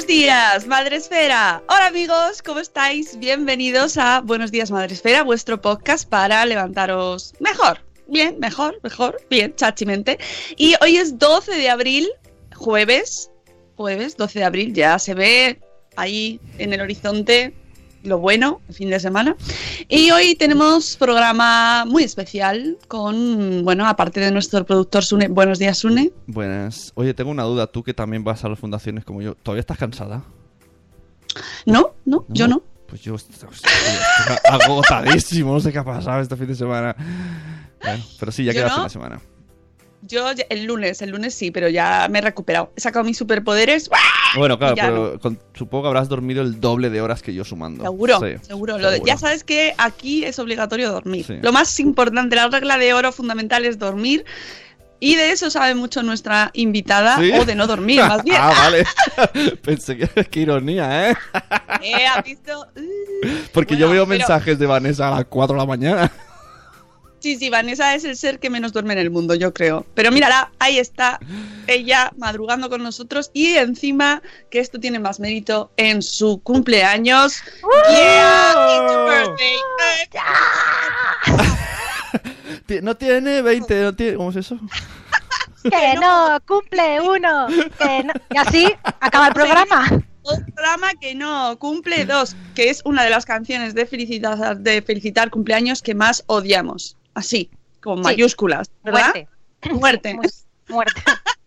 Buenos días, Madre Esfera. Hola amigos, ¿cómo estáis? Bienvenidos a Buenos días, Madre Esfera, vuestro podcast para levantaros mejor. Bien, mejor, mejor, bien, chachimente. Y hoy es 12 de abril, jueves, jueves 12 de abril, ya se ve ahí en el horizonte lo bueno, el fin de semana. Y hoy tenemos programa muy especial con, bueno, aparte de nuestro productor Sune. Buenos días, Sune. Buenas. Oye, tengo una duda. Tú que también vas a las fundaciones como yo, ¿todavía estás cansada? No, no, yo no. Pues yo estoy, estoy agotadísimo. No sé qué ha pasado este fin de semana. Bueno, pero sí, ya ¿Yo queda no? fin de semana. Yo el lunes, el lunes sí, pero ya me he recuperado. He sacado mis superpoderes. ¡Buah! Bueno, claro, pero con- supongo que habrás dormido el doble de horas que yo sumando. Seguro, Sí, seguro. Lo ya sabes que aquí es obligatorio dormir. Sí. Lo más importante, la regla de oro fundamental es dormir. Y de eso sabe mucho nuestra invitada, ¿Sí? o de no dormir, más bien. ah, vale. Pensé que qué ironía, ¿eh? Eh, ¿has visto? Porque Bueno, yo veo pero- mensajes de Vanessa a las 4 de la mañana. Sí, sí, Vanessa es el ser que menos duerme en el mundo, yo creo. Pero mírala, ahí está ella madrugando con nosotros y encima que esto tiene más mérito en su cumpleaños. Yeah, it's your birthday. No tiene 20, no tiene... ¿Cómo es eso? Que no, cumple uno. Que no. Y así acaba el programa. Un programa que no cumple dos, que es una de las canciones de felicitar, de felicitar cumpleaños que más odiamos. Así, con Sí. mayúsculas, ¿verdad? Muerte. Muerte. Mu- Muerte.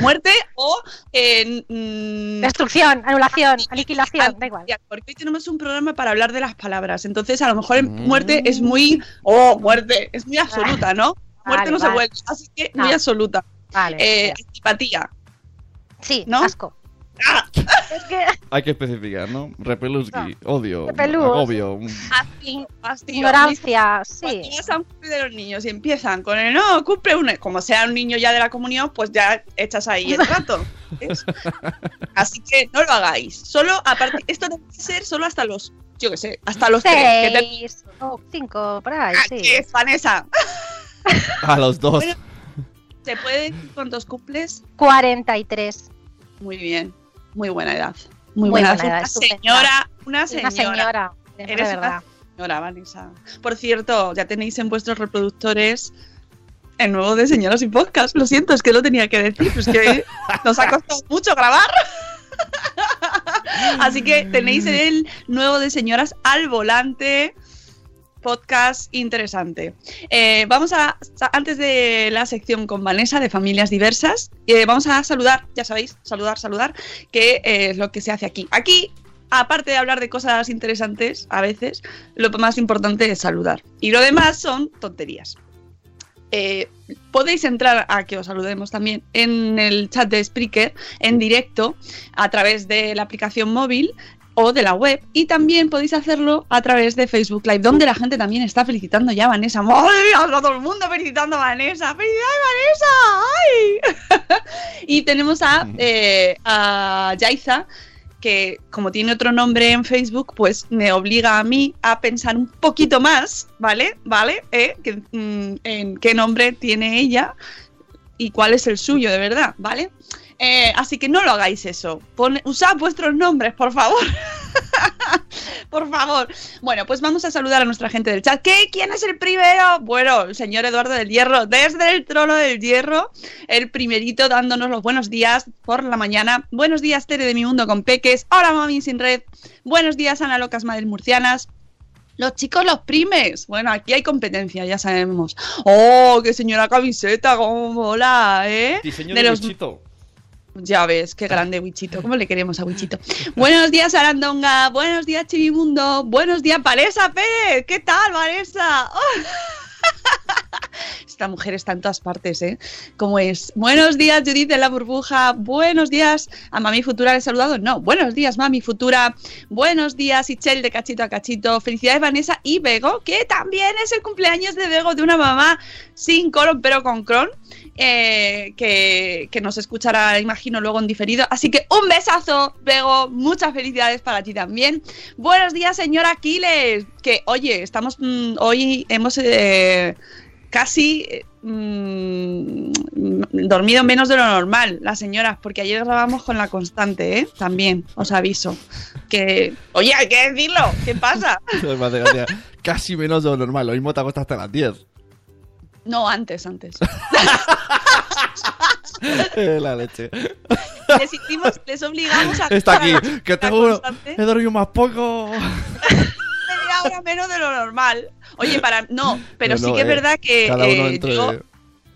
Muerte o eh, mm, Destrucción, anulación, aniquilación, An- da igual. Porque hoy tenemos un programa para hablar de las palabras. Entonces, a lo mejor Mm. muerte es muy. ¡Oh, muerte! Es muy absoluta, ¿no? Muerte Vale, no se vale. vuelve. Así que muy Ah. absoluta. Vale. Eh, antipatía. sí, ¿no? asco. Es que Hay que especificar, ¿no? Repeluski, odio, Repelús. agobio. ignorancia, sí. de los niños y empiezan con el no, cumple un. Como sea un niño ya de la comunión, pues ya echas ahí el rato. ¿ves? Así que no lo hagáis. Solo a partir. Esto debe ser solo hasta los. Yo qué sé, hasta los tres. te- Seis o cinco, por ahí, ¡Ah, sí. qué es, Vanessa! A los dos. Bueno. ¿Se puede decir cuántos cumples? 43. Muy bien. Muy buena edad. Muy, Muy buena, edad, Una señora. Una señora. Una señora. De Eres verdad. una señora, Vanessa. Por cierto, ya tenéis en vuestros reproductores el nuevo de Señoras y Podcast. Lo siento, es que lo tenía que decir. Es que nos ha costado mucho grabar. Así que tenéis el nuevo de Señoras al volante. Podcast interesante. Eh, vamos a, antes de la sección con Vanessa de familias diversas, eh, vamos a saludar, ya sabéis, saludar, saludar, que eh, es lo que se hace aquí. Aquí aparte de hablar de cosas interesantes, a veces, lo más importante es saludar. Y lo demás son tonterías. Podéis entrar a que os saludemos también en el chat de Spreaker en directo a través de la aplicación móvil o de la web y también podéis hacerlo a través de Facebook Live donde la gente también está felicitando ya a Vanessa. ¡Madre mía! Está todo el mundo felicitando a Vanessa. ¡Felicidades Vanessa! ¡Ay! y tenemos a, eh, a Yaiza que como tiene otro nombre en Facebook, pues me obliga a mí a pensar un poquito más, ¿vale? ¿Vale? ¿Eh? Que, mm, en qué nombre tiene ella y cuál es el suyo de verdad, ¿vale? Eh, así que no lo hagáis eso. Pon- usad vuestros nombres, por favor. por favor. Bueno, pues vamos a saludar a nuestra gente del chat. ¿Qué? ¿Quién es el primero? Bueno, el señor Eduardo del Hierro, desde el trono del Hierro, el primerito dándonos los buenos días por la mañana. Buenos días, Tere de mi mundo con peques. Hola, mami sin red. Buenos días, Ana Locas Madres Murcianas. Los chicos, los primes. Bueno, aquí hay competencia, ya sabemos. ¡Oh, qué señora camiseta! ¡Cómo mola, eh! Diseño De de, los-. Ya ves, qué grande Wichito. ¿Cómo le queremos a Wichito? Buenos días, Arandonga. Buenos días, Chivimundo. Buenos días, Vanessa Pérez. ¿Qué tal, Vanessa? Esta mujer está en todas partes, ¿eh? ¿Cómo es? Buenos días, Judith de la burbuja. Buenos días. ¿A Mami Futura le he saludado? No. Buenos días, Mami Futura. Buenos días, Ichel de Cachito a Cachito. Felicidades, Vanessa y Bego, que también es el cumpleaños de Bego de una mamá sin colon pero con cron. eh, que, que nos escuchará, imagino, luego en diferido. Así que un besazo, Bego. Muchas felicidades para ti también. Buenos días, señor Aquiles. Que, oye, estamos mm, hoy hemos eh, casi eh, mm, dormido menos de lo normal, las señoras, porque ayer grabamos con la constante, ¿eh? También, os aviso. Que, oye, hay que decirlo, ¿qué pasa? Casi menos de lo normal. Lo mismo te acostas hasta las 10. No, antes, antes. La leche. Les, hicimos, les obligamos a Está aquí. Que tengo. He dormido más poco. media hora menos de lo normal. Oye, para. No, pero No, sí no, que es eh, verdad que eh, yo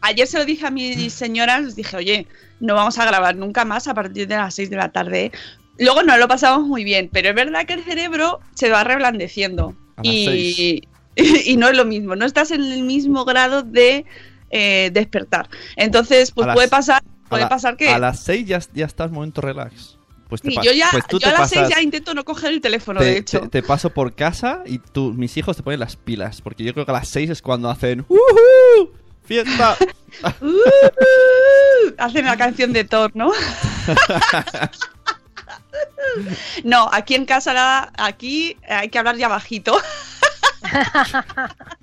ayer se lo dije a mis señoras, les dije, oye, no vamos a grabar nunca más a partir de las 6 de la tarde. ¿eh?". Luego nos lo pasamos muy bien, pero es verdad que el cerebro se va reblandeciendo. A las Y, y no es lo mismo, no estás en el mismo grado de eh, despertar. Entonces, pues las- puede pasar, puede la- pasar que. A las 6 ya, ya estás momento relax. Pues te Sí, pa- yo ya, pues tú yo te a las 6 pasas- ya intento no coger el teléfono, te, de hecho. te- te paso por casa y tú, mis hijos te ponen las pilas. Porque yo creo que a las 6 es cuando hacen. ¡Uhú! ¡Fiesta! Uh, hacen la canción de Thor, ¿no? no, aquí en casa aquí hay que hablar ya bajito.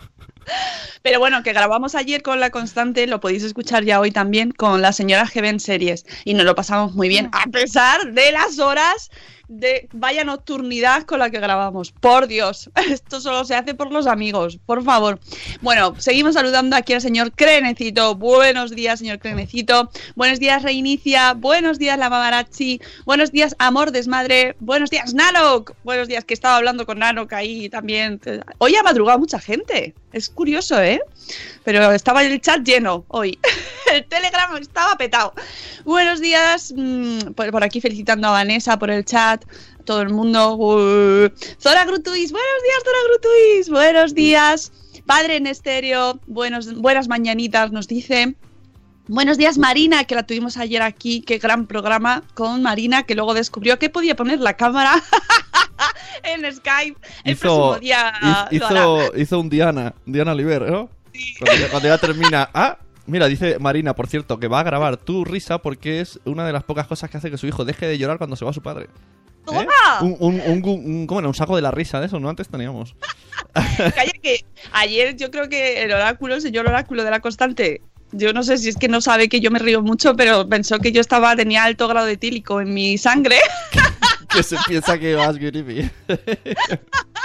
Pero bueno, que grabamos ayer con la constante, lo podéis escuchar ya hoy también con las señoras que series y nos lo pasamos muy bien, a pesar de las horas de vaya nocturnidad con la que grabamos. Por Dios, esto solo se hace por los amigos, por favor. Bueno, seguimos saludando aquí al señor Crenecito. Buenos días, señor Crenecito. Buenos días, Reinicia. Buenos días, la Mamarachi. Buenos días, Amor Desmadre. Buenos días, Nanok. Buenos días, que estaba hablando con Nanok ahí también. Hoy ha madrugado mucha gente. Es curioso, ¿eh? Pero estaba el chat lleno hoy. El Telegram estaba petado. Buenos días, mm, por, aquí felicitando a Vanessa por el chat. Todo el mundo. Uh, Zora Grutuis, buenos días, Zora Grutuis. Buenos días. Padre en estéreo, buenos, buenas mañanitas, nos dice. Buenos días, Marina, que la tuvimos ayer aquí. Qué gran programa con Marina, que luego descubrió que podía poner la cámara en Skype. El próximo día hizo, hizo un Diana, Diana Oliver, ¿no? Cuando, ya, cuando ya termina. Ah, mira, dice Marina, por cierto, que va a grabar tu risa porque es una de las pocas cosas que hace que su hijo deje de llorar cuando se va su padre. ¿Eh? ¡Toma! Un, un, un, un- ¿cómo era? un saco de la risa de eso, ¿no? Antes teníamos. Calla que ayer yo creo que el oráculo, el señor oráculo de la constante, yo no sé si es que no sabe que yo me río mucho, pero pensó que yo estaba tenía alto grado de tílico en mi sangre. que se piensa que vas creepy.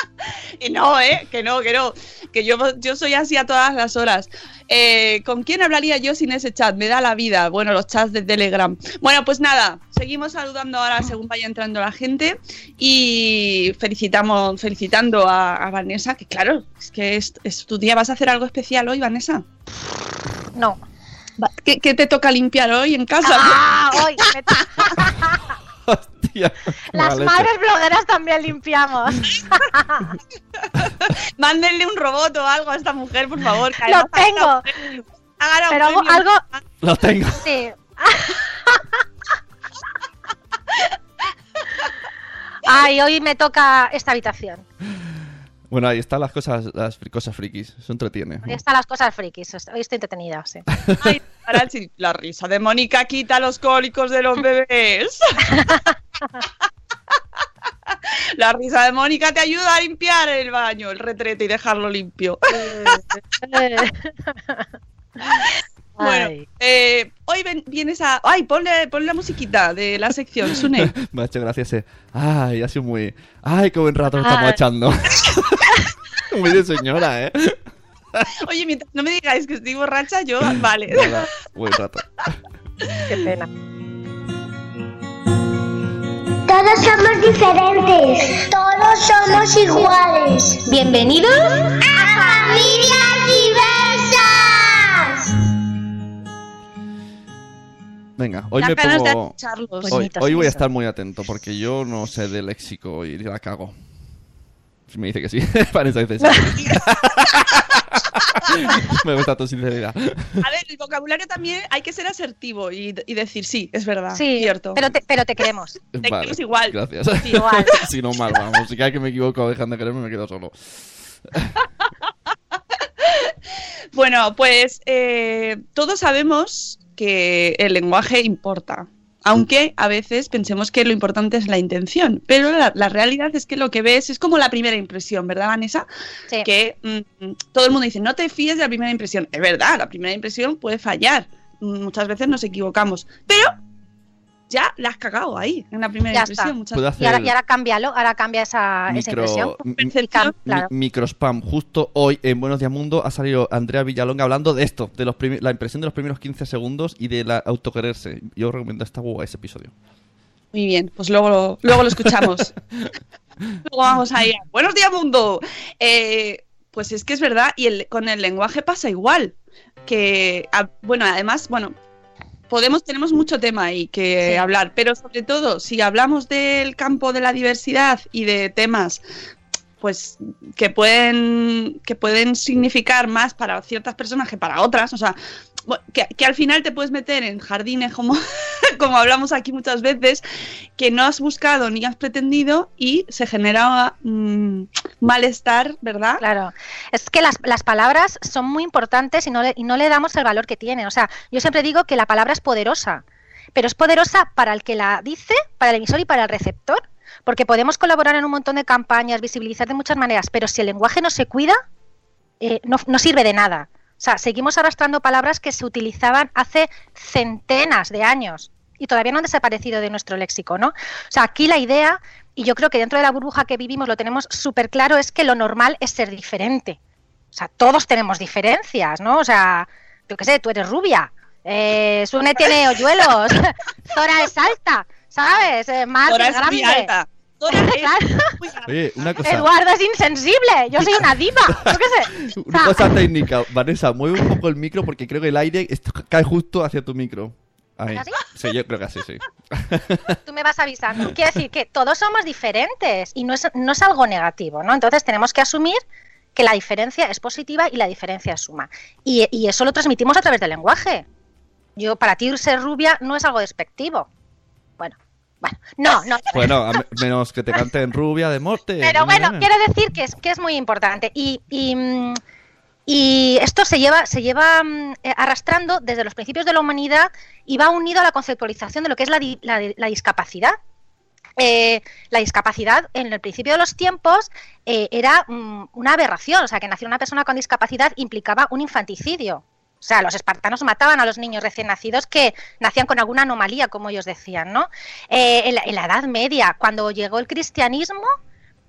Y no, ¿eh? Que no, que no. Que yo, yo soy así a todas las horas. Eh, ¿Con quién hablaría yo sin ese chat? Me da la vida. Bueno, los chats de Telegram. Bueno, pues nada, seguimos saludando ahora según vaya entrando la gente y felicitamos, felicitando a, a Vanessa, que claro, es que es, es tu día. ¿Vas a hacer algo especial hoy, Vanessa? No. ¿Qué, qué te toca limpiar hoy en casa? Ah, hoy me to- Hostia, Las madres blogueras también limpiamos. Mándenle un robot o algo a esta mujer, por favor. que Lo tengo. Pero algo, premio. algo, Lo tengo. sí. Ay, hoy me toca esta habitación. Bueno, ahí están las cosas, las cosas frikis. Eso entretiene. Ahí están las cosas frikis. Hoy estoy entretenida, sí. Ay, la risa de Mónica quita los cólicos de los bebés. La risa de Mónica te ayuda a limpiar el baño, el retrete y dejarlo limpio. Bueno, eh, hoy ven- vienes a. Ay, ponle, ponle la musiquita de la sección, Sune. Me ha hecho gracia ese. Ay, ha sido muy. Ay, qué buen rato estamos Ay. echando. muy de señora, ¿eh? Oye, mientras no me digáis que estoy borracha, yo, vale. Nada, buen rato. Qué pena. Todos somos diferentes. Todos somos iguales. Bienvenidos a Familias Diversas. Venga, hoy me de pongo. Hoy, voy a estar muy atento porque yo no sé de léxico y la cago. Si me dice que sí, Vanessa dice sí. me gusta tu sinceridad. A ver, el vocabulario también hay que ser asertivo y, y decir sí, es verdad. Sí, cierto. pero te, pero te queremos. queremos igual. Gracias. Igual. si no, mal, vamos. Si cada que me equivoco dejan de quererme, me quedo solo. Bueno, pues eh, todos sabemos que el lenguaje importa. Aunque a veces pensemos que lo importante es la intención, pero la, la realidad es que lo que ves es como la primera impresión, ¿verdad, Vanessa? Sí. Que mm, todo el mundo dice, no te fíes de la primera impresión. Es verdad, la primera impresión puede fallar. Mm, Muchas veces nos equivocamos, pero ya la has cagado ahí, en la primera Ya impresión. Muchas Y ahora, y ahora cámbialo, ahora cambia esa, esa impresión. micro, mi- percepción. Claro. mi- microspam. Justo hoy en Buenos Días Mundo ha salido Andrea Villalonga hablando de esto, de los la impresión de los primeros 15 segundos y de la autoquererse. Yo recomiendo esta guay ese episodio. Muy bien, pues luego lo, luego lo escuchamos. luego vamos ahí. Buenos días, mundo. Eh, pues es que es verdad, y el- con el lenguaje pasa igual. Que, a- bueno, además, bueno, podemos, tenemos mucho tema ahí que Sí. hablar, pero sobre todo, si hablamos del campo de la diversidad y de temas pues que pueden que pueden significar más para ciertas personas que para otras, o sea, que, al final te puedes meter en jardines como, como hablamos aquí muchas veces, que no has buscado ni has pretendido y se genera mm, malestar, ¿verdad? Claro, es que las, las palabras son muy importantes y no, le, y no le damos el valor que tienen. O sea, yo siempre digo que la palabra es poderosa, pero es poderosa para el que la dice, para el emisor y para el receptor, porque podemos colaborar en un montón de campañas, visibilizar de muchas maneras, pero si el lenguaje no se cuida, eh, no, no sirve de nada. O sea, seguimos arrastrando palabras que se utilizaban hace centenas de años y todavía no han desaparecido de nuestro léxico, ¿no? O sea, aquí la idea, y yo creo que dentro de la burbuja que vivimos lo tenemos súper claro, es que lo normal es ser diferente. O sea, todos tenemos diferencias, ¿no? O sea, yo qué sé, tú eres rubia, eh, Sune tiene hoyuelos, Zora es alta, ¿sabes? Eh, es muy grande. alta. Es Claro. muy grande. Oye, una cosa, Eduardo es insensible, yo soy una diva, yo qué sé. O una cosa técnica. Vanessa, mueve un poco el micro porque creo que el aire cae justo hacia tu micro. Ahí. ¿Así? Sí, yo creo que así, sí. tú me vas avisando. Quiero decir que todos somos diferentes y no es, no es algo negativo, ¿no? Entonces tenemos que asumir que la diferencia es positiva y la diferencia es suma. Y, y eso lo transmitimos a través del lenguaje. Yo, para ti ser rubia no es algo despectivo. Bueno, bueno, no, no. Bueno, a me- menos que te canten rubia de morte. Pero bueno, quiero decir que es, que es muy importante. Y, y, mm, y esto se lleva, se lleva mm, eh, arrastrando desde los principios de la humanidad y va unido a la conceptualización de lo que es la, la- la discapacidad. Eh, la discapacidad en el principio de los tiempos eh, era mm, una aberración, o sea, que nacer una persona con discapacidad implicaba un infanticidio. O sea, los espartanos mataban a los niños recién nacidos que nacían con alguna anomalía, como ellos decían, ¿no? Eh, en, la, Edad Media, cuando llegó el cristianismo,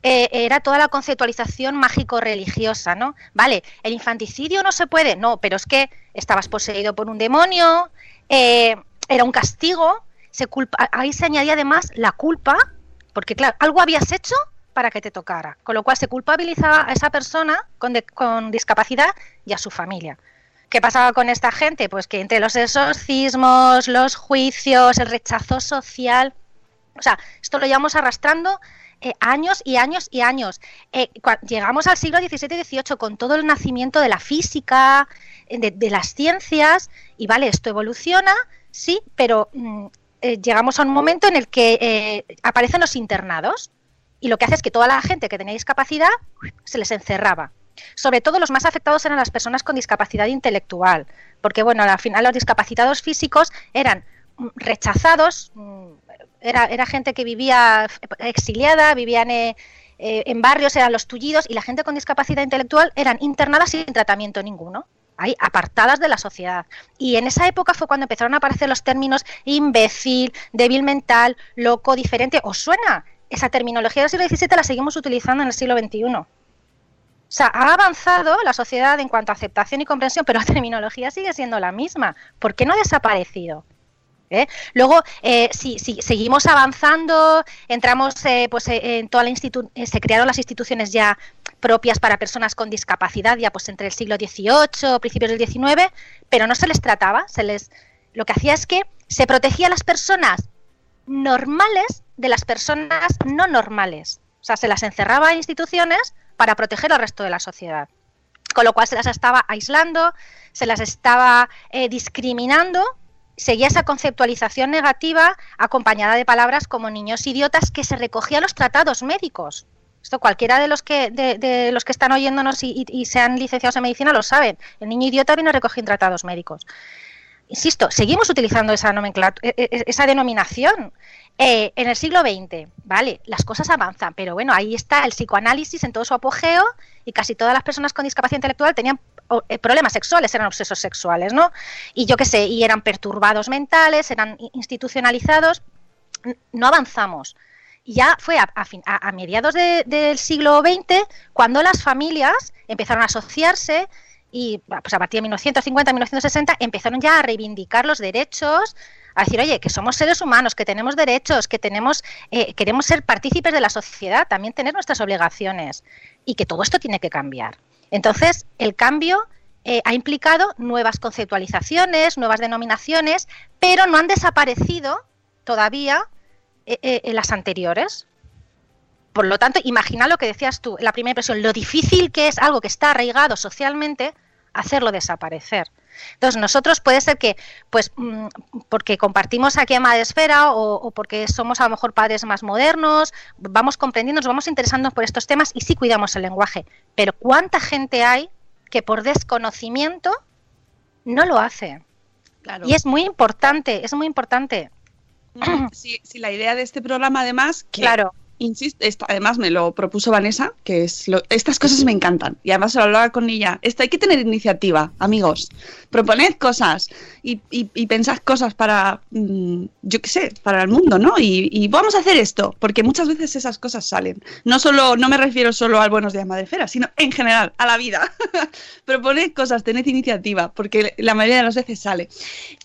eh, era toda la conceptualización mágico-religiosa, ¿no? Vale, el infanticidio no se puede, no, pero es que estabas poseído por un demonio, eh, era un castigo, se culpa, ahí se añadía además la culpa, porque claro, algo habías hecho para que te tocara, con lo cual se culpabilizaba a esa persona con, de- con discapacidad y a su familia. ¿Qué pasaba con esta gente? Pues que entre los exorcismos, los juicios, el rechazo social, O sea, esto lo llevamos arrastrando eh, años y años y años. Eh, llegamos al siglo XVII y XVIII con todo el nacimiento de la física, eh, de, las ciencias, y vale, esto evoluciona, sí, pero mm, llegamos a un momento en el que aparecen los internados, y lo que hace es que toda la gente que tenía discapacidad se les encerraba. Sobre todo los más afectados eran las personas con discapacidad intelectual, porque bueno, al final los discapacitados físicos eran mm, rechazados, mm, era, era gente que vivía exiliada, vivían eh, eh, en barrios, eran los tullidos, y la gente con discapacidad intelectual eran internadas sin tratamiento ninguno. Ahí, apartadas de la sociedad. Y en esa época fue cuando empezaron a aparecer los términos imbécil, débil mental, loco, diferente. ¿Os suena? Esa terminología del siglo XVII la seguimos utilizando en el siglo XXI. O sea, ha avanzado la sociedad en cuanto a aceptación y comprensión, pero la terminología sigue siendo la misma. ¿Por qué no ha desaparecido? ¿Eh? Luego, eh, si, seguimos avanzando, entramos, eh, pues eh, en toda la institu eh, se crearon las instituciones ya propias para personas con discapacidad, ya pues entre el siglo XVIII, principios del XIX, pero no se les trataba, se les, lo que hacía es que se protegía a las personas normales de las personas no normales. O sea, se las encerraba en instituciones para proteger al resto de la sociedad. Con lo cual se las estaba aislando, se las estaba eh, discriminando seguía esa conceptualización negativa acompañada de palabras como niños idiotas que se recogían los tratados médicos. Esto cualquiera de los que de, de los que están oyéndonos y, sean licenciados en medicina lo saben. El niño idiota viene recogido en tratados médicos. Insisto, seguimos utilizando esa nomenclatura, esa denominación. Eh, en el siglo XX, vale, las cosas avanzan, pero bueno, ahí está el psicoanálisis en todo su apogeo y casi todas las personas con discapacidad intelectual tenían problemas sexuales, eran obsesos sexuales, ¿no? Y yo qué sé, y eran perturbados mentales, eran institucionalizados. No avanzamos. Ya fue a, a, a mediados de, del siglo XX cuando las familias empezaron a asociarse y pues a partir de 1950, 1960 empezaron ya a reivindicar los derechos, a decir, oye, que somos seres humanos, que tenemos derechos, que tenemos, eh, queremos ser partícipes de la sociedad, también tener nuestras obligaciones y que todo esto tiene que cambiar. Entonces, el cambio eh, ha implicado nuevas conceptualizaciones, nuevas denominaciones, pero no han desaparecido todavía eh, eh, las anteriores. Por lo tanto, imagina lo que decías tú, la primera impresión, lo difícil que es algo que está arraigado socialmente, hacerlo desaparecer. Entonces, nosotros puede ser que, pues, porque compartimos aquí a Madresfera o, o, porque somos a lo mejor padres más modernos, vamos comprendiendo, nos vamos interesando por estos temas y sí cuidamos el lenguaje. Pero ¿cuánta gente hay que por desconocimiento no lo hace? Claro. Y es muy importante, es muy importante. Sí, sí, la idea de este programa, además, que claro. Insisto, además me lo propuso Vanessa, que es lo, estas cosas me encantan. Y además se lo hablaba con ella. Esto hay que tener iniciativa, amigos. Proponed cosas y, y, pensad cosas para, mmm, yo qué sé, para el mundo, ¿no? Y, y, vamos a hacer esto, porque muchas veces esas cosas salen. No solo, no me refiero solo al Buenos Días Madrefera, sino en general, a la vida. Proponed cosas, tened iniciativa, porque la mayoría de las veces sale.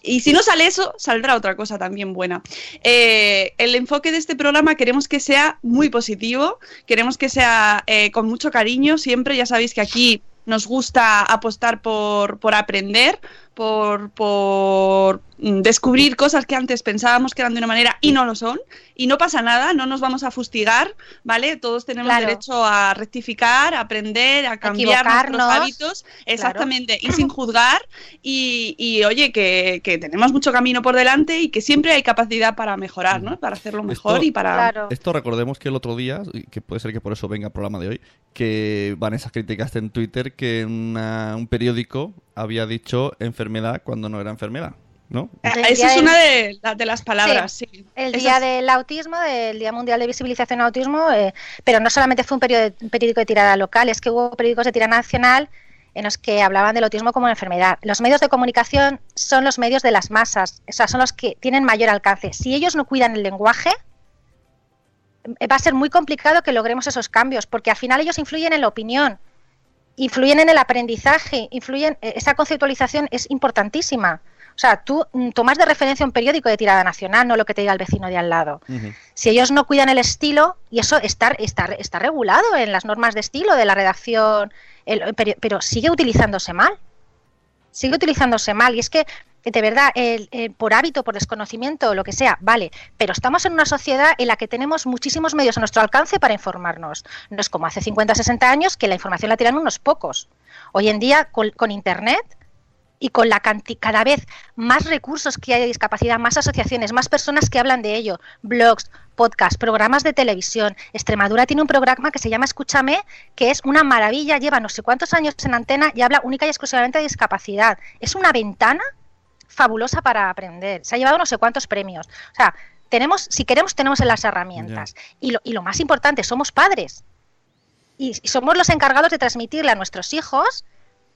Y si no sale eso, saldrá otra cosa también buena. Eh, el enfoque de este programa queremos que sea muy positivo, queremos que sea eh, con mucho cariño, siempre ya sabéis que aquí nos gusta apostar por, por aprender, por, por, descubrir cosas que antes pensábamos que eran de una manera y no lo son. Y no pasa nada, no nos vamos a fustigar, ¿vale? Todos tenemos claro. derecho a rectificar, a aprender, a cambiar nuestros hábitos, exactamente, claro. y sin juzgar. Y, y oye, que, que, tenemos mucho camino por delante y que siempre hay capacidad para mejorar, ¿no? Para hacerlo mejor esto, y para... Claro. Esto recordemos que el otro día, que puede ser que por eso venga el programa de hoy, que Vanessa criticaste en Twitter que en una, un periódico había dicho enfermedad cuando no era enfermedad. ¿No? Esa es una de, de, las palabras, sí. sí. El Día es... del Autismo, del Día Mundial de Visibilización del Autismo, eh, pero no solamente fue un, periodo, un, periódico de tirada local, es que hubo periódicos de tirada nacional en los que hablaban del autismo como una enfermedad. Los medios de comunicación son los medios de las masas, o sea, son los que tienen mayor alcance. Si ellos no cuidan el lenguaje, va a ser muy complicado que logremos esos cambios, porque al final ellos influyen en la opinión, influyen en el aprendizaje, influyen, esa conceptualización es importantísima. O sea, tú tomas de referencia un periódico de tirada nacional, no lo que te diga el vecino de al lado. Uh -huh. Si ellos no cuidan el estilo, y eso está, está, está regulado en las normas de estilo de la redacción, el, pero, pero sigue utilizándose mal. Sigue utilizándose mal. Y es que de verdad, el- el- por hábito, por desconocimiento o lo que sea, vale, pero estamos en una sociedad en la que tenemos muchísimos medios a nuestro alcance para informarnos. No es como hace 50, 60 años que la información la tiran unos pocos. Hoy en día, con, con Internet y con la canti- cada vez más recursos que hay de discapacidad, más asociaciones, más personas que hablan de ello, blogs, podcasts, programas de televisión. Extremadura tiene un programa que se llama Escúchame, que es una maravilla, lleva no sé cuántos años en antena y habla única y exclusivamente de discapacidad. Es una ventana fabulosa para aprender. Se ha llevado no sé cuántos premios. O sea, tenemos, si queremos, tenemos las herramientas. Y, lo, y lo más importante, somos padres. Y, y somos los encargados de transmitirle a nuestros hijos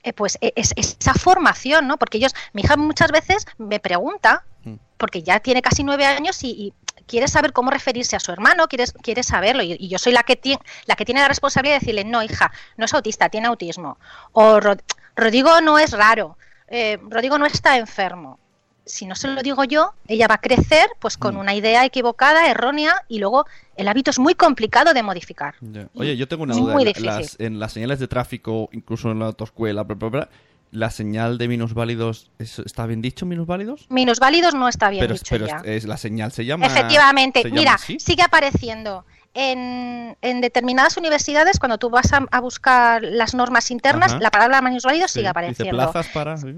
eh, pues e- es, esa formación, ¿no? Porque ellos, mi hija muchas veces me pregunta, Mm. porque ya tiene casi nueve años y, y quiere saber cómo referirse a su hermano, quiere, quiere saberlo, y, y yo soy la que, tiene la que tiene la responsabilidad de decirle, no, hija, no es autista, tiene autismo. O "Ro- Rodrigo no es raro, eh, Rodrigo no está enfermo. Si no se lo digo yo, ella va a crecer pues con Mm. una idea equivocada, errónea, y luego el hábito es muy complicado de modificar. Oye, yo tengo una duda. muy las, en las señales de tráfico, incluso en la autoescuela, bla, bla, bla, la señal de minusválidos, ¿es- ¿está bien dicho minusválidos? Minusválidos no está bien pero dicho pero ya. es, la señal se llama. Efectivamente, se llama mira, así? sigue apareciendo. En, en determinadas universidades, cuando tú vas a, a buscar las normas internas, Ajá. la palabra minusválido Sí, sigue Dice apareciendo. plazas para. sí.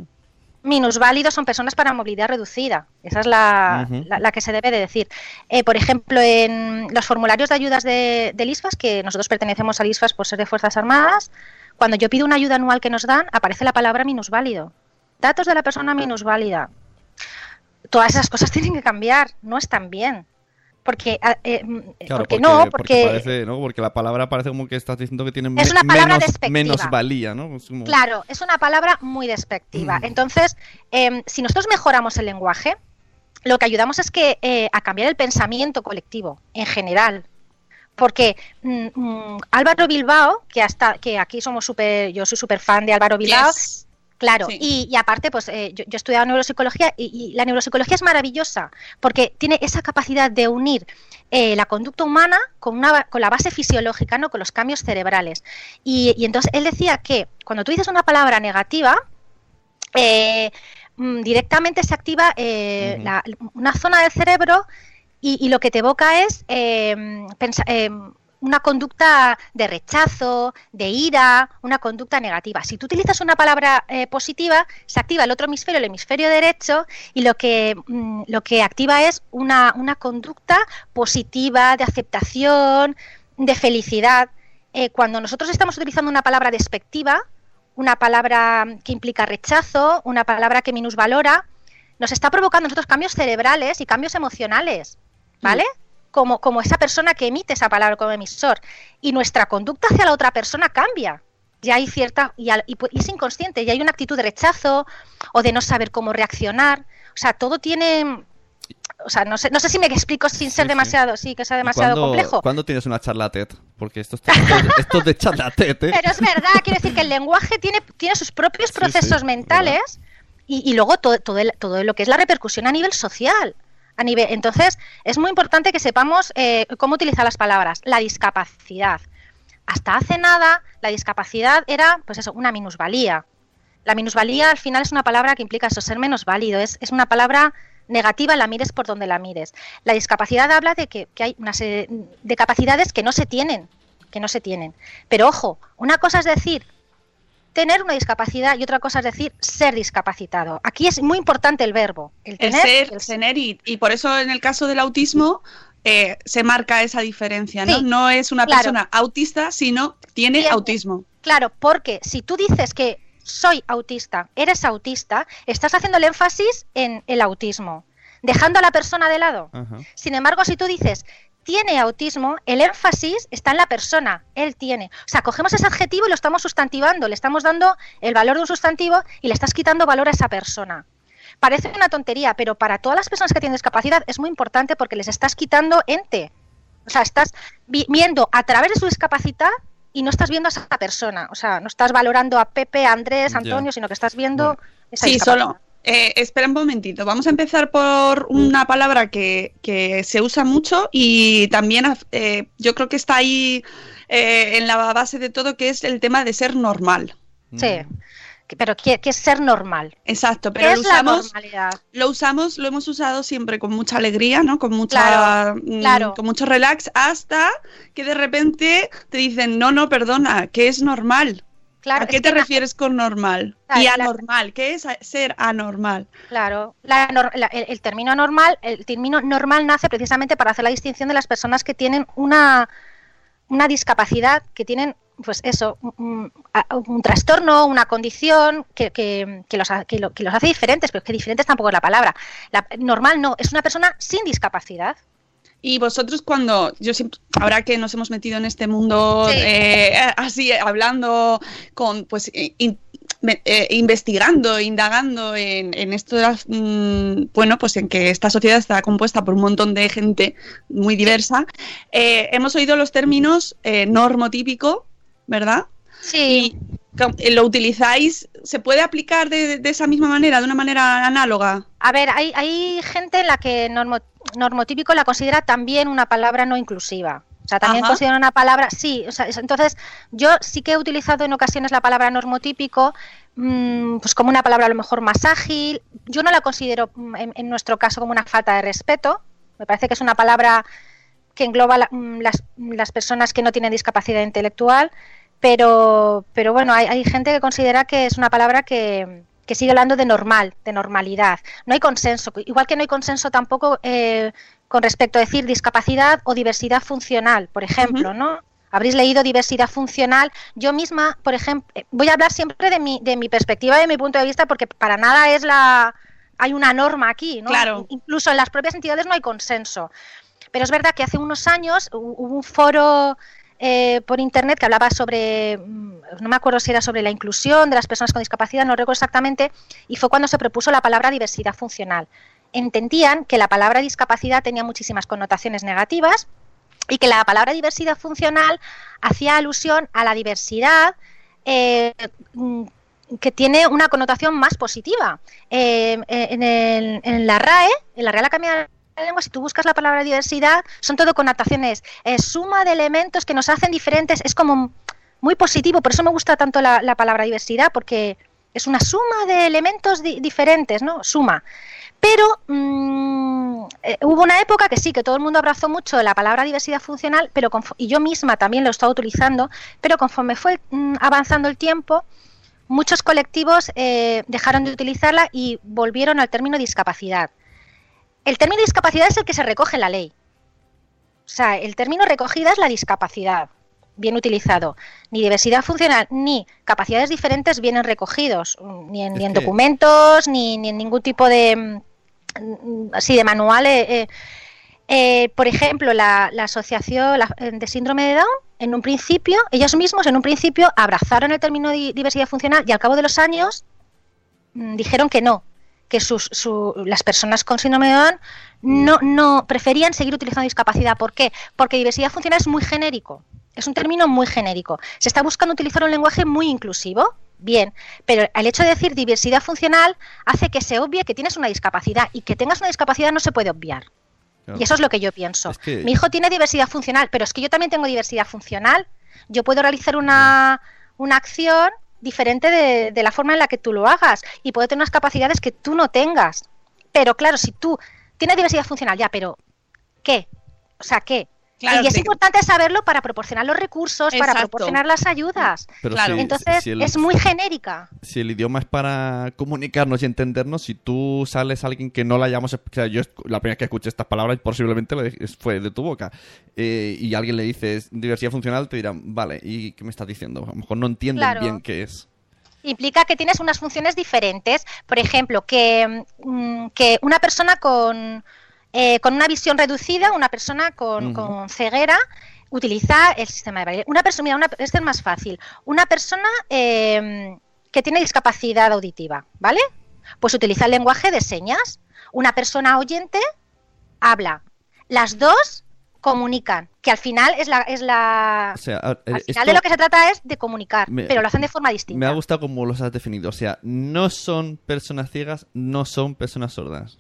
Minusválidos son personas para movilidad reducida. Esa es la, la- la que se debe de decir. Eh, por ejemplo, en los formularios de ayudas de, del ISFAS, que nosotros pertenecemos al ISFAS por ser de Fuerzas Armadas, cuando yo pido una ayuda anual que nos dan, aparece la palabra minusválido. Datos de la persona minusválida. Todas esas cosas tienen que cambiar, no están bien. Porque, ah, eh, mm, Claro, porque no, porque, parece, ¿no? Porque la palabra parece como que estás diciendo que tiene Es me- una palabra menos, valía, ¿no? Es como- Claro, es una palabra muy despectiva. Mm. Entonces, em, si nosotros mejoramos el lenguaje, lo que ayudamos es que eh, a cambiar el pensamiento colectivo en general. Porque mm, mm, Álvaro Bilbao, que hasta que aquí somos súper, yo soy súper fan de Álvaro Bilbao, Yes. Claro, Sí. y, y aparte, pues eh, yo, yo he estudiado neuropsicología y, y la neuropsicología es maravillosa porque tiene esa capacidad de unir eh, la conducta humana con, una, con la base fisiológica, ¿no? con los cambios cerebrales. Y, y entonces él decía que cuando tú dices una palabra negativa, eh, mm, directamente se activa eh, la- una zona del cerebro y, y lo que te evoca es eh, pensa- eh, una conducta de rechazo, de ira, una conducta negativa. Si tú utilizas una palabra eh, positiva, se activa el otro hemisferio, el hemisferio derecho, y lo que, mm, lo que activa es una, una conducta positiva, de aceptación, de felicidad. Eh, cuando nosotros estamos utilizando una palabra despectiva, una palabra que implica rechazo, una palabra que minusvalora, nos está provocando nosotros cambios cerebrales y cambios emocionales, ¿vale? Como, como esa persona que emite esa palabra como emisor. Y nuestra conducta hacia la otra persona cambia. Ya hay cierta, y, al- y y es inconsciente, y hay una actitud de rechazo o de no saber cómo reaccionar. O sea, todo tiene. O sea, no sé, no sé si me explico sin ser sí. demasiado, sí, que sea ¿Y demasiado complejo. ¿Cuándo tienes una charla TED? Porque esto, está- esto, es- de charla TED, ¿eh? Pero es verdad, quiero decir que el lenguaje tiene, tiene sus propios Sí, sí, procesos mentales y, y luego todo, todo, el- todo lo que es la repercusión a nivel social. Entonces, es muy importante que sepamos eh, cómo utilizar las palabras. La discapacidad. Hasta hace nada, la discapacidad era, pues eso, una minusvalía. La minusvalía al final es una palabra que implica eso, ser menos válido. Es, es una palabra negativa, la mires por donde la mires. La discapacidad habla de que, que hay una serie de capacidades que no se tienen, que no se tienen. Pero ojo, una cosa es decir tener una discapacidad y otra cosa es decir ser discapacitado. Aquí es muy importante el verbo, el El tener, ser, el el tener y, y por eso en el caso del autismo eh, se marca esa diferencia, ¿no? Sí, no es una claro. persona autista, sino tiene autismo. Claro, porque si tú dices que soy autista, eres autista, estás haciendo el énfasis en el autismo, dejando a la persona de lado. Ajá. Sin embargo, si tú dices tiene autismo, el énfasis está en la persona, él tiene. O sea, cogemos ese adjetivo y lo estamos sustantivando, le estamos dando el valor de un sustantivo y le estás quitando valor a esa persona. Parece una tontería, pero para todas las personas que tienen discapacidad es muy importante porque les estás quitando ente. O sea, estás vi- viendo a través de su discapacidad y no estás viendo a esa persona. O sea, no estás valorando a Pepe, a Andrés, a Antonio, sino que estás viendo Bueno. esa Sí, discapacidad. solo. Eh, espera un momentito. Vamos a empezar por una palabra que, que se usa mucho y también eh, yo creo que está ahí eh, en la base de todo, que es el tema de ser normal. Sí. pero ¿qué, qué es ser normal? Exacto, ¿Qué pero lo es la usamos, normalidad? lo usamos, lo hemos usado siempre con mucha alegría, ¿no? Con mucha, Claro, mm, claro. con mucho relax, hasta que de repente te dicen, no, no, perdona, ¿qué es normal? Claro, ¿A qué te la- refieres con normal? Y la- anormal, ¿qué es ser anormal? Claro, la nor- la- el, el término normal, el término normal nace precisamente para hacer la distinción de las personas que tienen una, una discapacidad, que tienen, pues eso, un, un- a- un trastorno, una condición que, que- que los, que lo- que los hace diferentes, pero que diferentes tampoco es la palabra. La, normal no, es una persona sin discapacidad. Y vosotros cuando, yo siempre, ahora que nos hemos metido en este mundo Sí. eh, así, hablando con, pues, eh, in- eh, investigando, indagando en, en esto mm, bueno, pues en que esta sociedad está compuesta por un montón de gente muy diversa, eh, hemos oído los términos eh, normotípico, ¿verdad? Sí, Y eh, lo utilizáis, ¿se puede aplicar de, de esa misma manera, de una manera análoga? a ver, hay, hay gente en la que normo- normotípico la considera también una palabra no inclusiva. O sea, también Ajá. considera una palabra, sí, o sea, es- entonces yo sí que he utilizado en ocasiones la palabra normotípico mm, pues como una palabra a lo mejor más ágil. Yo no la considero mm, en, en nuestro caso como una falta de respeto. Me parece que es una palabra que engloba la- mm, las, las personas que no tienen discapacidad intelectual, pero, pero bueno, hay, hay gente que considera que es una palabra que, que sigue hablando de normal, de normalidad. No hay consenso, igual que no hay consenso tampoco eh, con respecto a decir discapacidad o diversidad funcional, por ejemplo, ¿no? Habréis leído diversidad funcional. Yo misma, por ejemplo, eh, voy a hablar siempre de mi, de mi perspectiva, de mi punto de vista, porque para nada es la. Hay una norma aquí, ¿no? Claro. Incluso en las propias entidades no hay consenso. Pero es verdad que hace unos años hu- hubo un foro eh, por internet que hablaba sobre, mm, no me acuerdo si era sobre la inclusión de las personas con discapacidad, no recuerdo exactamente, y fue cuando se propuso la palabra diversidad funcional. Entendían que la palabra discapacidad tenía muchísimas connotaciones negativas y que la palabra diversidad funcional hacía alusión a la diversidad eh, mm, que tiene una connotación más positiva. Eh, en, en la RAE, en la Real Academia Lengua, si tú buscas la palabra diversidad, son todo connotaciones, eh, suma de elementos que nos hacen diferentes, es como muy positivo, por eso me gusta tanto la, la palabra diversidad, porque es una suma de elementos di- diferentes, ¿no? Suma. Pero mm, eh, hubo una época que sí, que todo el mundo abrazó mucho la palabra diversidad funcional, pero y yo misma también lo estaba utilizando, pero conforme fue mm, avanzando el tiempo, muchos colectivos eh, dejaron de utilizarla y volvieron al término discapacidad. El término discapacidad es el que se recoge en la ley. O sea, el término recogida es la discapacidad, bien utilizado. Ni diversidad funcional ni capacidades diferentes vienen recogidos, mm, ni en, ni en documentos, ni, ni en ningún tipo de, mm, mm, así, de manual. eh, eh. Eh, por ejemplo, la, la Asociación la- eh, de Síndrome de Down, en un principio, ellos mismos en un principio abrazaron el término di- diversidad funcional y al cabo de los años dijeron que no, que sus, su- las personas con síndrome de Down no, no preferían seguir utilizando discapacidad. ¿Por qué? Porque diversidad funcional es muy genérico, es un término muy genérico. Se está buscando utilizar un lenguaje muy inclusivo, bien, pero el hecho de decir diversidad funcional hace que se obvie que tienes una discapacidad y que tengas una discapacidad no se puede obviar. Claro. Y eso es lo que yo pienso. Es que- Mi hijo tiene diversidad funcional, pero es que yo también tengo diversidad funcional. Yo puedo realizar una, una acción diferente de, de la forma en la que tú lo hagas y puedo tener unas capacidades que tú no tengas. Pero claro, si tú tienes diversidad funcional, ya, pero ¿qué? O sea, ¿qué? Claro, y es te- importante saberlo para proporcionar los recursos, para proporcionar las ayudas. Pero Claro. si- Entonces, si el- es muy genérica. si el idioma es para comunicarnos y entendernos, si tú sales a alguien que no la hayamos... O sea, yo la primera vez que escuché estas palabras posiblemente fue de tu boca. eh, y alguien le dices diversidad funcional, te dirán, vale, ¿y qué me estás diciendo? A lo mejor no entienden Claro. bien qué es. implica que tienes unas funciones diferentes. Por ejemplo, que, mm, que una persona con, eh, con una visión reducida, una persona con, ceguera, utiliza el sistema de Braille. Una persona, mira, una, este es más fácil. Una persona eh, que tiene discapacidad auditiva, ¿vale? Pues utiliza el lenguaje de señas. Una persona oyente habla. Las dos comunican, que al final es la, es la, O sea, al eh, final esto de lo que se trata es de comunicar, me- pero lo hacen de forma distinta. me ha gustado como los has definido. O sea, no son personas ciegas, no son personas sordas.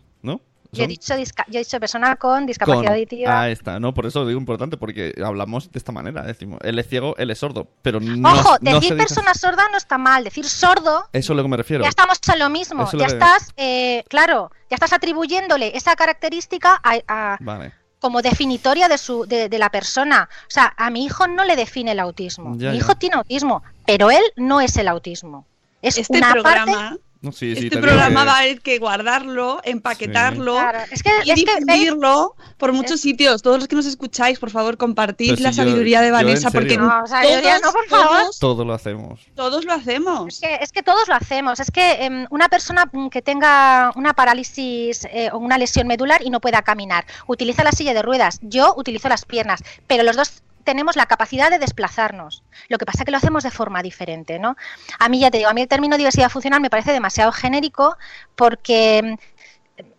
Yo he, dicho yo he dicho persona con discapacidad auditiva. Ahí está, ¿no? Por eso digo importante, porque hablamos de esta manera. Decimos, él es ciego, él es sordo, pero no. Ojo, no decir se dice- persona sorda no está mal. Decir sordo, Eso es lo que me refiero. ya estamos en lo mismo. Eso lo Ya que- estás, eh, claro, ya estás atribuyéndole esa característica a- a, Vale. como definitoria de, su, de, de la persona. O sea, a mi hijo no le define el autismo. Ya, mi ya. hijo tiene autismo, pero él no es el autismo. Es Este una programa, parte. No, sí, sí, este programa que- va a haber que guardarlo, empaquetarlo Claro, es que, y es que, ¿veis? difundirlo por muchos sitios. Todos los que nos escucháis, por favor, compartid si la sabiduría de yo, Vanessa, porque. No, o sea, yo ya no, por todos, favor. todos, Todo lo hacemos. todos lo hacemos. Es que, es que todos lo hacemos. Es que em, una persona que tenga una parálisis eh, o una lesión medular y no pueda caminar, utiliza la silla de ruedas. Yo utilizo las piernas, pero los dos tenemos la capacidad de desplazarnos. Lo que pasa es que lo hacemos de forma diferente, ¿no? A mí ya te digo, a mí el término diversidad funcional me parece demasiado genérico porque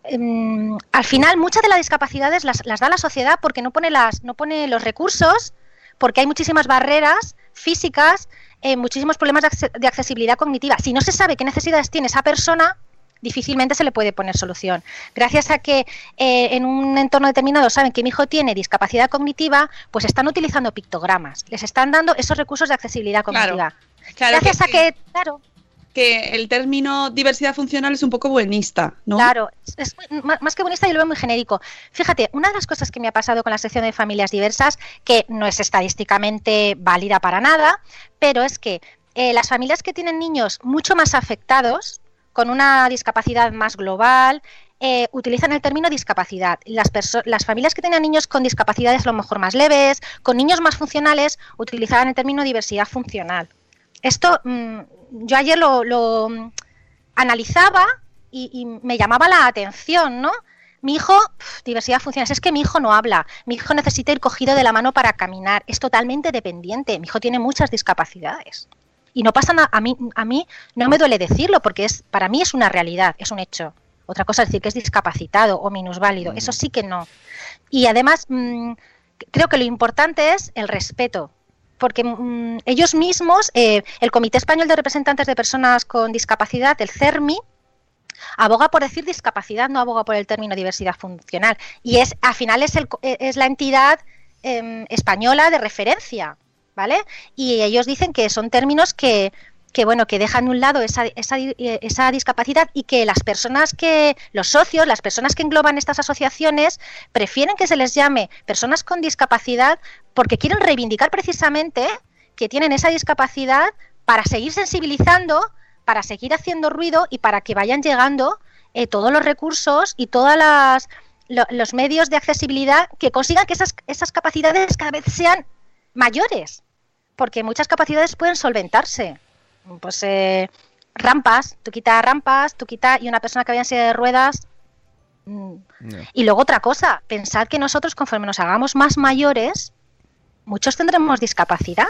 em, al final muchas de las discapacidades las, las da la sociedad porque no pone las no pone los recursos porque hay muchísimas barreras físicas eh, muchísimos problemas de accesibilidad cognitiva si no se sabe qué necesidades tiene esa persona difícilmente se le puede poner solución. Gracias a que eh, en un entorno determinado saben que mi hijo tiene discapacidad cognitiva pues están utilizando pictogramas. Les están dando esos recursos de accesibilidad Claro, cognitiva. Claro gracias que, a que claro. Que el término diversidad funcional es un poco buenista, ¿no? Claro, es, más que bonista yo lo veo muy genérico. Fíjate, una de las cosas que me ha pasado con la sección de familias diversas, que no es estadísticamente válida para nada, pero es que eh, las familias que tienen niños mucho más afectados, con una discapacidad más global, eh, utilizan el término discapacidad. Las, las familias que tenían niños con discapacidades a lo mejor más leves, con niños más funcionales, utilizaban el término diversidad funcional. Esto, mm, yo ayer lo, lo, mm, analizaba y, me llamaba la atención, ¿no? Mi hijo, diversidad funcional, es que mi hijo no habla, mi hijo necesita ir cogido de la mano para caminar, es totalmente dependiente, mi hijo tiene muchas discapacidades. Y no pasa nada, a mí, a mí no me duele decirlo porque es, para mí es una realidad, es un hecho. Otra cosa es decir que es discapacitado o minusválido, eso sí que no. Y además, mm, creo que lo importante es el respeto, porque mm, ellos mismos, eh, el Comité Español de Representantes de Personas con Discapacidad, el CERMI, aboga por decir discapacidad, no aboga por el término diversidad funcional. Y es, al final es, el eh, es la entidad em, española de referencia, ¿vale? Y ellos dicen que son términos que, que bueno, que dejan de un lado esa, esa, esa discapacidad y que las personas que, los socios, las personas que engloban estas asociaciones, prefieren que se les llame personas con discapacidad porque quieren reivindicar precisamente que tienen esa discapacidad para seguir sensibilizando, para seguir haciendo ruido y para que vayan llegando eh, todos los recursos y todos los medios de accesibilidad que consigan que esas, esas capacidades cada vez sean mayores, porque muchas capacidades pueden solventarse. Pues eh, rampas, tú quitas rampas, tú quitas y una persona que vaya en silla de ruedas. mm, y luego otra cosa, pensad que nosotros conforme nos hagamos más mayores, muchos tendremos discapacidad.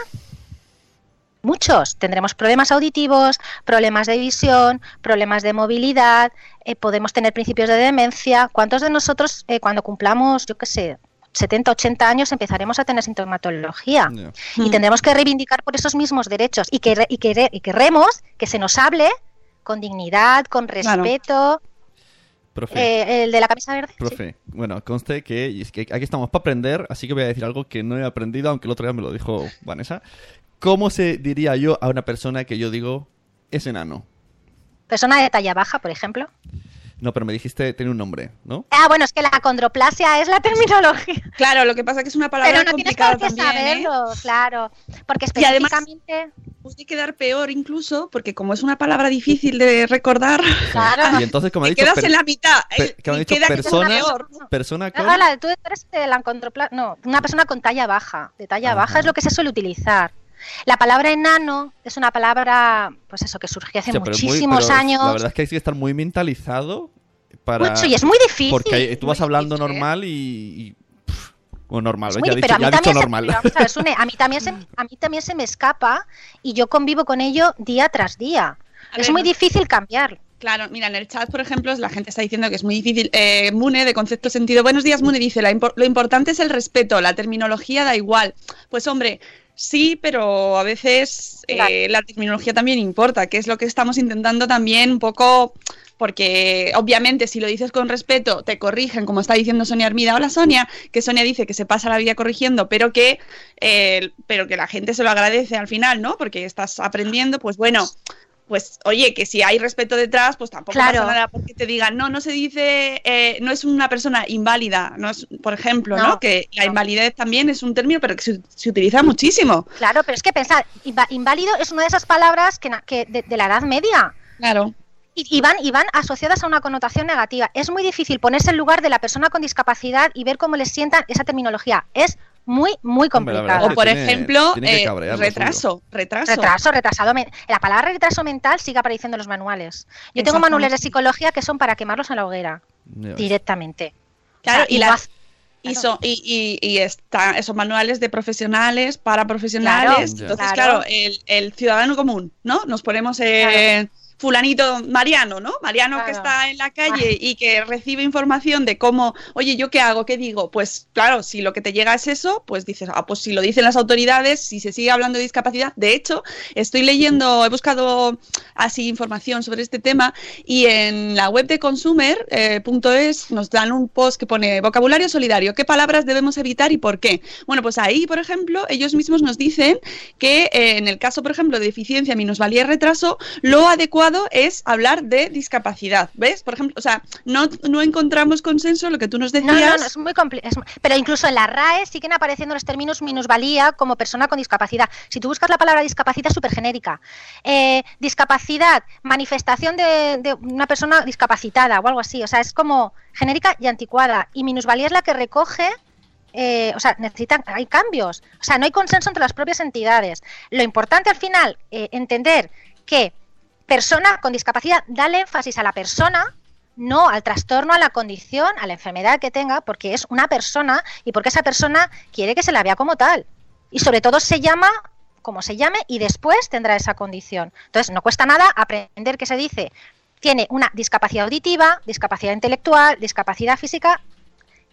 Muchos tendremos problemas auditivos, problemas de visión, problemas de movilidad, eh, podemos tener principios de demencia. ¿Cuántos de nosotros eh, cuando cumplamos, yo qué sé, 70, 80 años empezaremos a tener sintomatología? Y Mm. tendremos que reivindicar por esos mismos derechos y, que, y, que, y queremos que se nos hable con dignidad, con Claro. respeto. Profe. Eh, el de la camisa verde. sí. Profe, bueno, conste que, y es que aquí estamos para aprender, así que voy a decir algo que no he aprendido, aunque el otro día me lo dijo Vanessa. ¿Cómo se diría yo a una persona que yo digo es enano? Persona de talla baja, por ejemplo. No, pero me dijiste, tiene un nombre, ¿no? Ah, bueno, es que la condroplasia es la terminología. Claro, lo que pasa es que es una palabra Pero no tienes complicada por qué también, ¿eh? saberlo, claro. Porque Y además- específicamente. Puede quedar peor incluso, porque como es una palabra difícil de recordar, Claro. Y entonces, como ha te dicho, quedas per- en la mitad. per- eh, que han dicho queda persona, peor. persona con... Hola, tú eres de la condroplasia. No, una persona con talla baja. De talla Ajá. baja es lo que se suele utilizar. La palabra enano es una palabra, pues eso, que surgió hace pero muy- muchísimos pero años. La verdad es que hay que estar muy mentalizado para... Mucho, y es muy difícil. Porque hay- tú vas hablando difícil, ¿eh? normal y... y- pff, normal, ya, dicho, pero a mí ya ha dicho también se- normal. pero a ver, Sune, a mí también se, a mí también se me escapa y yo convivo con ello día tras día. A es ver, muy difícil cambiar. Claro, mira, en el chat, por ejemplo, la gente está diciendo que es muy difícil. Eh, Mune, de concepto sentido. Buenos días, Mune, dice, la lo importante es el respeto, la terminología da igual. Pues hombre, Sí, pero a veces eh, la terminología también importa, que es lo que estamos intentando también un poco, porque obviamente si lo dices con respeto, te corrigen, como está diciendo Sonia Armida. Hola Sonia, que Sonia dice que se pasa la vida corrigiendo, pero que, eh, pero que la gente se lo agradece al final, ¿no? Porque estás aprendiendo, pues bueno, pues oye, que si hay respeto detrás, pues tampoco Claro. pasa nada porque te digan, no, no se dice, eh, no es una persona inválida, no es, por ejemplo, ¿no? No, Que la no. invalidez también es un término, pero que se, se utiliza muchísimo. Claro, pero es que pensad, inva- inválido es una de esas palabras que, que de, de la Edad Media. Claro. Y, y van, y van asociadas a una connotación negativa. Es muy difícil ponerse en lugar de la persona con discapacidad y ver cómo les sientan esa terminología. Es muy, muy complicado. O por tiene- ejemplo, tiene eh, retraso, retraso. Retraso, retrasado. La palabra retraso mental sigue apareciendo en los manuales. Yo tengo manuales de psicología que son para quemarlos en la hoguera, directamente. Claro, O sea, y, la- y, claro. son- y, y, y está esos manuales de profesionales para profesionales. Claro. Entonces, Claro. claro, el, el ciudadano común, ¿no? Nos ponemos en fulanito Mariano, ¿no? Mariano que está en la calle y que recibe información de cómo, oye, ¿yo qué hago? ¿Qué digo? Pues claro, si lo que te llega es eso, pues dices, ah, pues si lo dicen las autoridades, si se sigue hablando de discapacidad. De hecho, estoy leyendo, he buscado así información sobre este tema y en la web de consumer.es nos dan un post que pone vocabulario solidario, ¿qué palabras debemos evitar y por qué? Bueno, pues ahí, por ejemplo, ellos mismos nos dicen que eh, en el caso, por ejemplo, de deficiencia, minusvalía y retraso, lo adecuado es hablar de discapacidad, ¿ves? Por ejemplo, o sea, no, no encontramos consenso, lo que tú nos No, decías. no, no, es muy complicado. Pero incluso en la RAE siguen apareciendo los términos minusvalía como persona con discapacidad. Si tú buscas la palabra discapacidad, es súper genérica. Eh, discapacidad, manifestación de, de una persona discapacitada o algo así. O sea, es como genérica y anticuada. Y minusvalía es la que recoge. eh, o sea, necesitan, hay cambios. O sea, no hay consenso entre las propias entidades. Lo importante al final, eh, entender que persona con discapacidad, dale énfasis a la persona no al trastorno, a la condición, a la enfermedad que tenga, porque es una persona y porque esa persona quiere que se la vea como tal. Y sobre todo se llama como se llame y después tendrá esa condición. Entonces, no cuesta nada aprender qué se dice. Tiene una discapacidad auditiva, discapacidad intelectual, discapacidad física.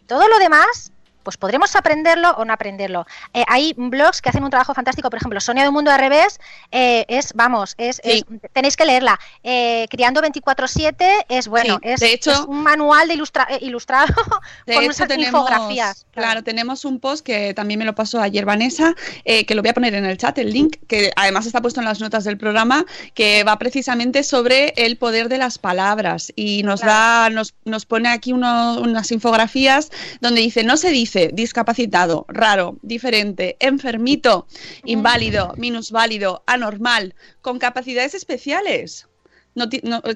Todo lo demás, pues podremos aprenderlo o no aprenderlo. Eh, hay blogs que hacen un trabajo fantástico, por ejemplo, Sonia de un mundo al revés eh, es, vamos, es, Sí. es- tenéis que leerla. Eh, Criando 24/7 es bueno, Sí, es, de hecho- es un manual de ilustra- ilustrado De con hecho, unas tenemos, infografías. Claro. tenemos un post que también me lo pasó ayer Vanessa, que lo voy a poner en el chat, el link, que además está puesto en las notas del programa, que va precisamente sobre el poder de las palabras y nos da, nos, nos pone aquí uno- unas infografías donde dice, no se dice discapacitado, raro, diferente, enfermito, inválido, minusválido, anormal, con capacidades especiales. No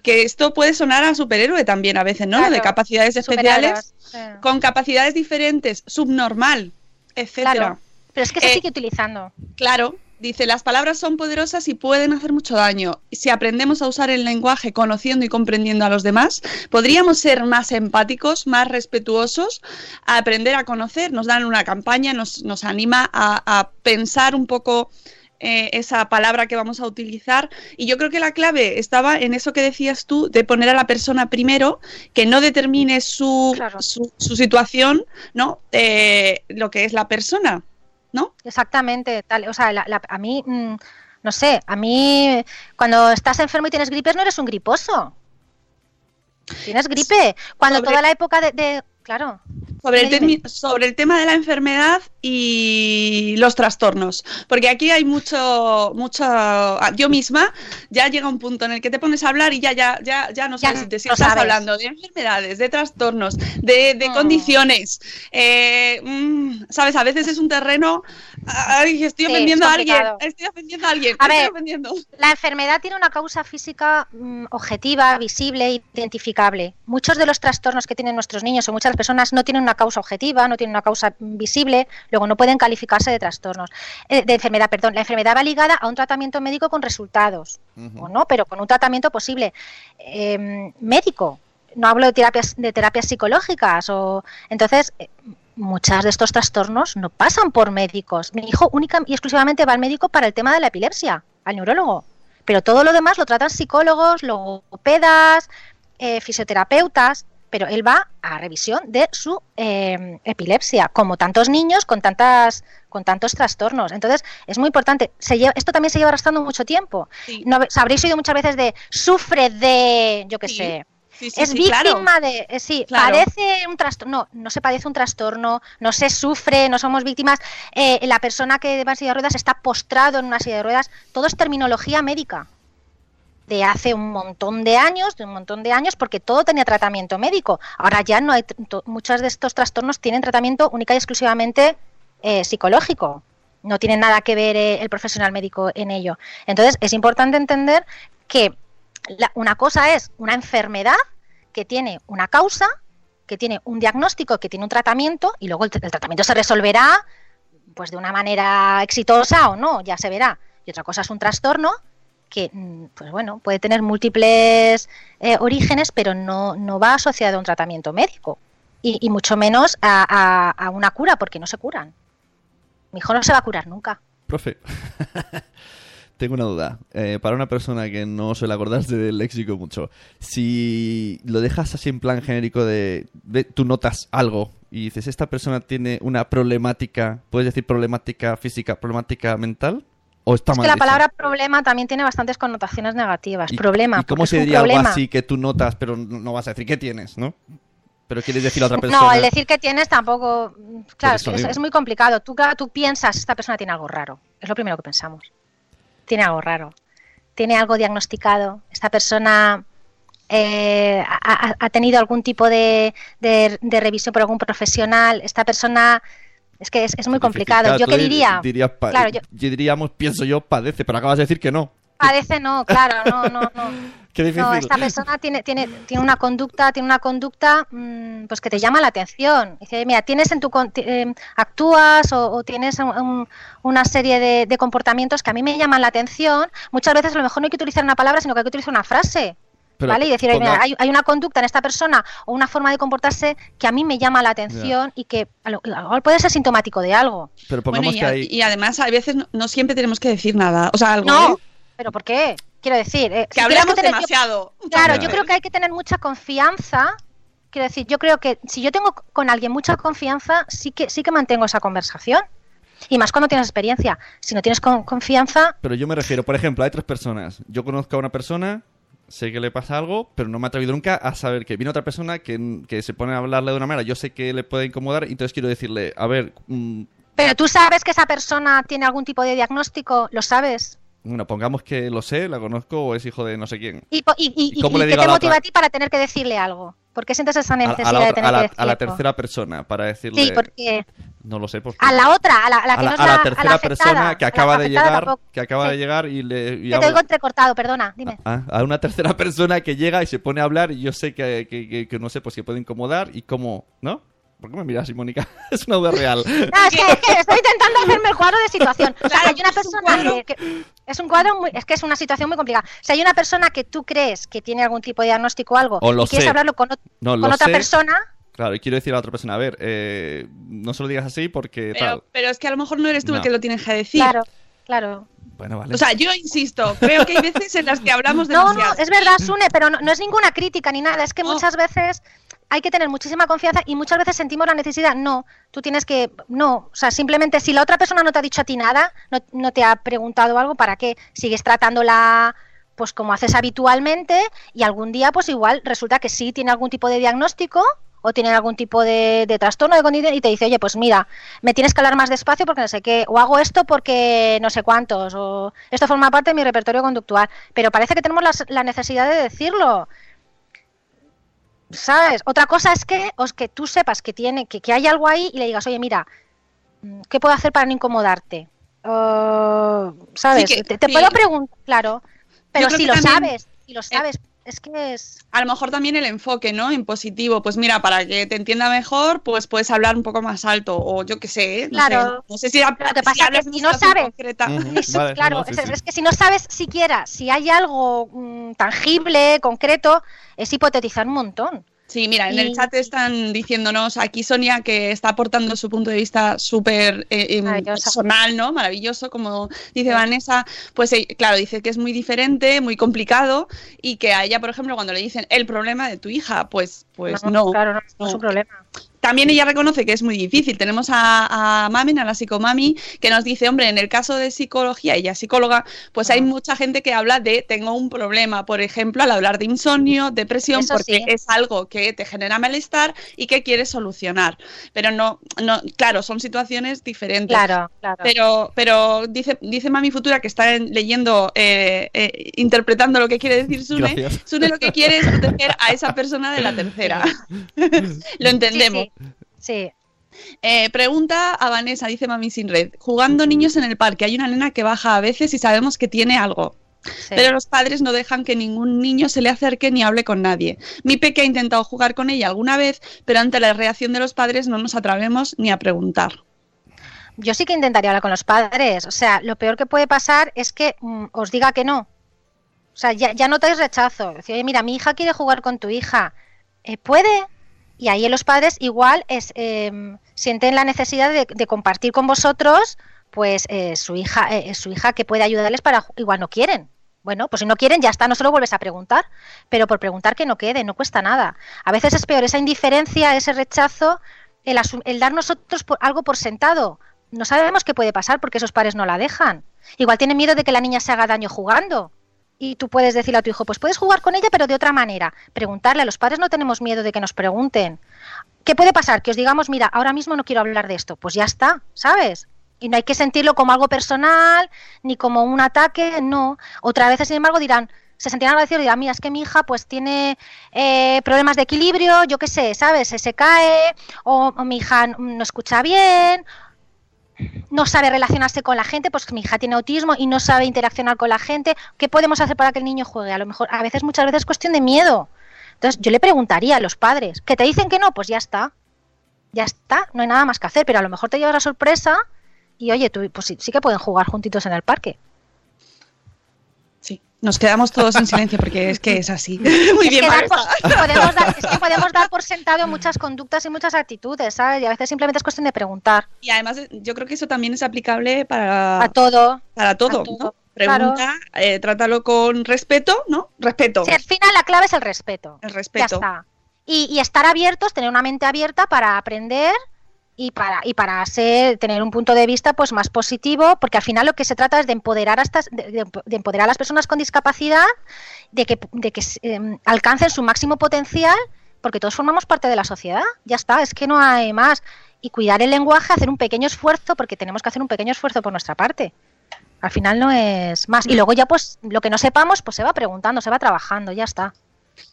que esto puede sonar a superhéroe también a veces, ¿no? Claro, de capacidades especiales con capacidades diferentes, subnormal, etcétera. Claro. Pero es que se Eh, sigue utilizando. Claro, dice, las palabras son poderosas y pueden hacer mucho daño. Si aprendemos a usar el lenguaje conociendo y comprendiendo a los demás, podríamos ser más empáticos, más respetuosos, a aprender a conocer. Nos dan una campaña, nos, nos anima a, a pensar un poco eh, esa palabra que vamos a utilizar. Y yo creo que la clave estaba en eso que decías tú, de poner a la persona primero, que no determine su, Claro. su, su situación, ¿no? Eh, lo que es la persona, ¿no? Exactamente. Tal, o sea, la- la- a mí, mm, no sé, a mí cuando estás enfermo y tienes gripes no eres un griposo. Tienes gripe. Cuando Sobre- toda la época de... de- claro. Sobre el, sobre el tema de la enfermedad y los trastornos, porque aquí hay mucho, mucho, ah, yo misma ya llega un punto en el que te pones a hablar y ya, ya, ya, ya no Ya sabes si te si lo estás sabes. hablando de enfermedades, de trastornos, de, de Mm. condiciones, eh, mm, sabes, a veces es un terreno, ay, estoy Sí, ofendiendo es a alguien, estoy ofendiendo a alguien, A estoy ver, ofendiendo. La enfermedad tiene una causa física mm, objetiva, visible, identificable. Muchos de los trastornos que tienen nuestros niños o muchas personas no tienen una causa objetiva, no tienen una causa visible, luego no pueden calificarse de trastornos. Eh, de enfermedad, perdón. La enfermedad va ligada a un tratamiento médico con resultados, o no, pero con un tratamiento posible eh, médico. No hablo de terapias, de terapias psicológicas o entonces eh, muchas de estos trastornos no pasan por médicos. Mi hijo única y exclusivamente va al médico para el tema de la epilepsia, al neurólogo. Pero todo lo demás lo tratan psicólogos, logopedas, eh, fisioterapeutas. Pero él va a revisión de su eh, epilepsia, como tantos niños con tantas con tantos trastornos. Entonces, es muy importante. Se lleva, esto también se lleva arrastrando mucho tiempo. Sí. No, habréis oído muchas veces de sufre de, yo qué Sí. sé, Sí, sí, es sí, víctima claro. de, eh, sí, Claro. padece un trastorno, no, no se padece un trastorno, no se sufre, no somos víctimas. Eh, la persona que va en silla de ruedas está postrado en una silla de ruedas, todo es terminología médica de hace un montón de años, de un montón de años, porque todo tenía tratamiento médico. Ahora ya no hay, muchos de estos trastornos tienen tratamiento única y exclusivamente eh, psicológico. No tiene nada que ver eh, el profesional médico en ello. Entonces, es importante entender que la- una cosa es una enfermedad que tiene una causa, que tiene un diagnóstico, que tiene un tratamiento, y luego el, el tratamiento se resolverá pues de una manera exitosa o no, ya se verá. Y otra cosa es un trastorno que, mm, pues bueno, puede tener múltiples eh, orígenes, pero no, no va asociado a un tratamiento médico. Y, mucho menos a una cura, porque no se curan. Mi hijo no se va a curar nunca. Profe, tengo una duda. Eh, para una persona que no suele acordarse del léxico mucho, si lo dejas así en plan genérico de, de- tú notas algo y dices, esta persona tiene una problemática, ¿puedes decir problemática física, problemática mental? ¿O está Es mal que la dicho? palabra problema también tiene bastantes connotaciones negativas. ¿Y- problema. ¿Y cómo se diría algo así que tú notas, pero no vas a decir qué tienes, ¿no? Pero quieres decir a otra persona. No, el decir que tienes tampoco. Claro, es, muy complicado. Tú, tú piensas, esta persona tiene algo raro. Es lo primero que pensamos. Tiene algo raro. Tiene algo diagnosticado. Esta persona eh, ha, ha- ha tenido algún tipo de, de- de revisión por algún profesional. Esta persona. Es que es, es muy complicado. Yo qué dir- diría. dirías Claro, yo- diríamos, pienso yo, padece, pero acabas de decir que no. Padece, no, claro, no, no, no. Qué difícil. No, esta persona tiene, tiene, tiene una conducta, tiene una conducta mm, pues que te llama la atención. Dice, mira, tienes en tu eh, actúas o, o tienes un- un- una serie de, de comportamientos que a mí me llaman la atención. Muchas veces a lo mejor no hay que utilizar una palabra, sino que hay que utilizar una frase. Pero ¿Vale? Y decir, ponga- mira, hay, hay una conducta en esta persona o una forma de comportarse que a mí me llama la atención y que a lo, a lo puede ser sintomático de algo. Pero Bueno, pongamos y, que a- hay... y además a veces no, no siempre tenemos que decir nada. O sea, algo No, ¿eh? pero ¿por qué? Quiero decir, eh, que si hablamos tener- yo- demasiado. Claro, yo creo que hay que tener mucha confianza. Quiero decir, yo creo que si yo tengo con alguien mucha confianza, sí que sí que mantengo esa conversación. Y más cuando tienes experiencia. Si no tienes con- confianza, Pero yo me refiero, por ejemplo, hay tres personas. Yo conozco a una persona, sé que le pasa algo, pero no me he atrevido nunca a saber que viene otra persona que, que se pone a hablarle de una manera. Yo sé que le puede incomodar, y entonces quiero decirle, a ver, mm, pero tú sabes que esa persona tiene algún tipo de diagnóstico, lo sabes. bueno, pongamos que lo sé, la conozco o es hijo de no sé quién. ¿Y, po- y, y- ¿Y cómo le qué digo a te motiva a ti para tener que decirle algo? ¿Por qué sientes esa A, a necesidad la, de tener a la- que a la tercera persona, para decirle... Sí, porque No lo sé, pues... a la otra, a la, a que a la, no a la a tercera afectada, persona que a acaba de llegar, tampoco. que acaba de llegar y le... y te oigo entrecortado, perdona, dime. Ah, a una tercera persona que llega y se pone a hablar y yo sé que, que, que- que no sé, pues que puede incomodar y cómo, ¿no? ¿Por qué me miras así, Mónica? es una duda real. No, es que, es que estoy intentando hacerme el cuadro de situación. O sea, Claro, hay una es un persona que, que- es un cuadro muy, es que es una situación muy complicada. Si hay una persona que tú crees que tiene algún tipo de diagnóstico o algo O lo y quieres sé. hablarlo con, ot- No, con lo otra sé. persona, Claro, y quiero decir a la otra persona, a ver, eh, no se lo digas así porque Pero, tal. pero es que a lo mejor no eres tú el No. que lo tienes que decir. claro, claro. Bueno, vale. O sea, yo insisto, creo que hay veces en las que hablamos No, demasiado. no, es verdad, Sune, pero no, no es ninguna crítica ni nada. Es que No. muchas veces hay que tener muchísima confianza y muchas veces sentimos la necesidad. No, tú tienes que. No, o sea, simplemente si la otra persona no te ha dicho a ti nada, no, te ha preguntado algo, ¿para qué? Sigues tratándola pues como haces habitualmente y algún día pues igual resulta que sí tiene algún tipo de diagnóstico o tiene algún tipo de, de trastorno de condición y te dice, oye, pues mira, me tienes que hablar más despacio porque no sé qué, o hago esto porque no sé cuántos, o esto forma parte de mi repertorio conductual, pero parece que tenemos las- la, necesidad de decirlo. ¿Sabes? Otra cosa es que, os que tú sepas que tiene, que, que hay algo ahí y le digas, oye, mira, mm, ¿qué puedo hacer para no incomodarte? Uh, ¿Sabes? Sí que- te te sí. puedo preguntar, claro, pero si lo también- sabes, si lo sabes, es que es... A lo mejor también el enfoque, ¿no? En positivo. Pues mira, para que te entienda mejor, pues puedes hablar un poco más alto. O yo qué sé, ¿eh? no Claro. sé. No sé si, Lo que si pasa es hablas que si no sabes- concreta. Ujú. Eso, Vale, claro, no, sí, es, sí. es que si no sabes siquiera si hay algo mm, tangible, concreto, es hipotetizar un montón. Sí, mira, en el chat están diciéndonos aquí Sonia que está aportando su punto de vista súper eh, eh, Maravilloso. personal, ¿no? Maravilloso, como dice Vanessa. Pues eh, claro, dice que es muy diferente, muy complicado y que a ella, por ejemplo, cuando le dicen el problema de tu hija, pues, pues no. Claro, no, no es no. un problema. También ella reconoce que es muy difícil. Tenemos a, a Mamen, a la psicomami, que nos dice, hombre, en el caso de psicología, ella es psicóloga, pues hay mucha gente que habla de tengo un problema, por ejemplo, al hablar de insomnio, depresión, Eso porque sí. es algo que te genera malestar y que quieres solucionar. Pero no, no, claro, son situaciones diferentes. Claro, claro. Pero, pero dice, dice Mami Futura que está en- leyendo, eh, eh, interpretando lo que quiere decir Sune. Gracias. Sune lo que quiere es proteger a esa persona de la tercera. lo entendemos. Sí, sí. Eh, pregunta a Vanessa, dice Mami Sin Red. Jugando niños en el parque, hay una nena que baja a veces y sabemos que tiene algo. sí. Pero los padres no dejan que ningún niño se le acerque ni hable con nadie. Mi peque ha intentado jugar con ella alguna vez, pero ante la reacción de los padres no nos atrevemos ni a preguntar. Yo sí que intentaría hablar con los padres. O sea, lo peor que puede pasar es que mm, os diga que no. O sea, ya, ya notáis rechazo. Decir, "Oye, mira, mi hija quiere jugar con tu hija. Eh, ¿Puede? Y ahí los padres igual es, eh, sienten la necesidad de, compartir con vosotros pues eh, su hija eh, su hija que puede ayudarles para igual no quieren. Bueno pues si no quieren ya está no se lo vuelves a preguntar. Pero por preguntar que no quede no cuesta nada. A veces es peor esa indiferencia ese rechazo el, el dar nosotros por, algo por sentado. No sabemos qué puede pasar porque esos padres no la dejan. Igual tienen miedo de que la niña se haga daño jugando y tú puedes decirle a tu hijo, pues puedes jugar con ella, pero de otra manera. Preguntarle, a los padres no tenemos miedo de que nos pregunten. ¿Qué puede pasar? Que os digamos, mira, ahora mismo no quiero hablar de esto. Pues ya está, ¿sabes? Y no hay que sentirlo como algo personal, ni como un ataque, no. Otra vez, sin embargo, dirán, se sentirán agradecidos y dirán, mira, es que mi hija pues tiene eh, problemas de equilibrio, yo qué sé, ¿sabes? Se, se cae, o, o mi hija no escucha bien, no sabe relacionarse con la gente, pues mi hija tiene autismo y no sabe interaccionar con la gente. ¿Qué podemos hacer para que el niño juegue? A lo mejor, a veces, muchas veces es cuestión de miedo. Entonces, yo le preguntaría a los padres, que te dicen que no, pues ya está. Ya está, no hay nada más que hacer, pero a lo mejor te lleva la sorpresa y oye, tú, pues sí, sí que pueden jugar juntitos en el parque. Nos quedamos todos en silencio porque es que es así. Muy Es bien, que, por, podemos dar, es que podemos dar por sentado muchas conductas y muchas actitudes, ¿sabes? Y a veces simplemente es cuestión de preguntar Y además yo creo que eso también es aplicable para, a todo. para todo, a todo, ¿no? Pregunta, eh, trátalo con respeto, ¿no? Respeto. Sí, al final la clave es el respeto. El Ya respeto. está. Y, y estar abiertos, tener una mente abierta para aprender y para, y para ser, tener un punto de vista pues más positivo, porque al final lo que se trata es de empoderar a estas, de, de- de empoderar a las personas con discapacidad, de que, de que eh, alcancen su máximo potencial, porque todos formamos parte de la sociedad. Ya está, es que no hay más. Y cuidar el lenguaje, hacer un pequeño esfuerzo, porque tenemos que hacer un pequeño esfuerzo por nuestra parte. Al final no es más. Y luego ya pues lo que no sepamos, pues se va preguntando, se va trabajando, ya está.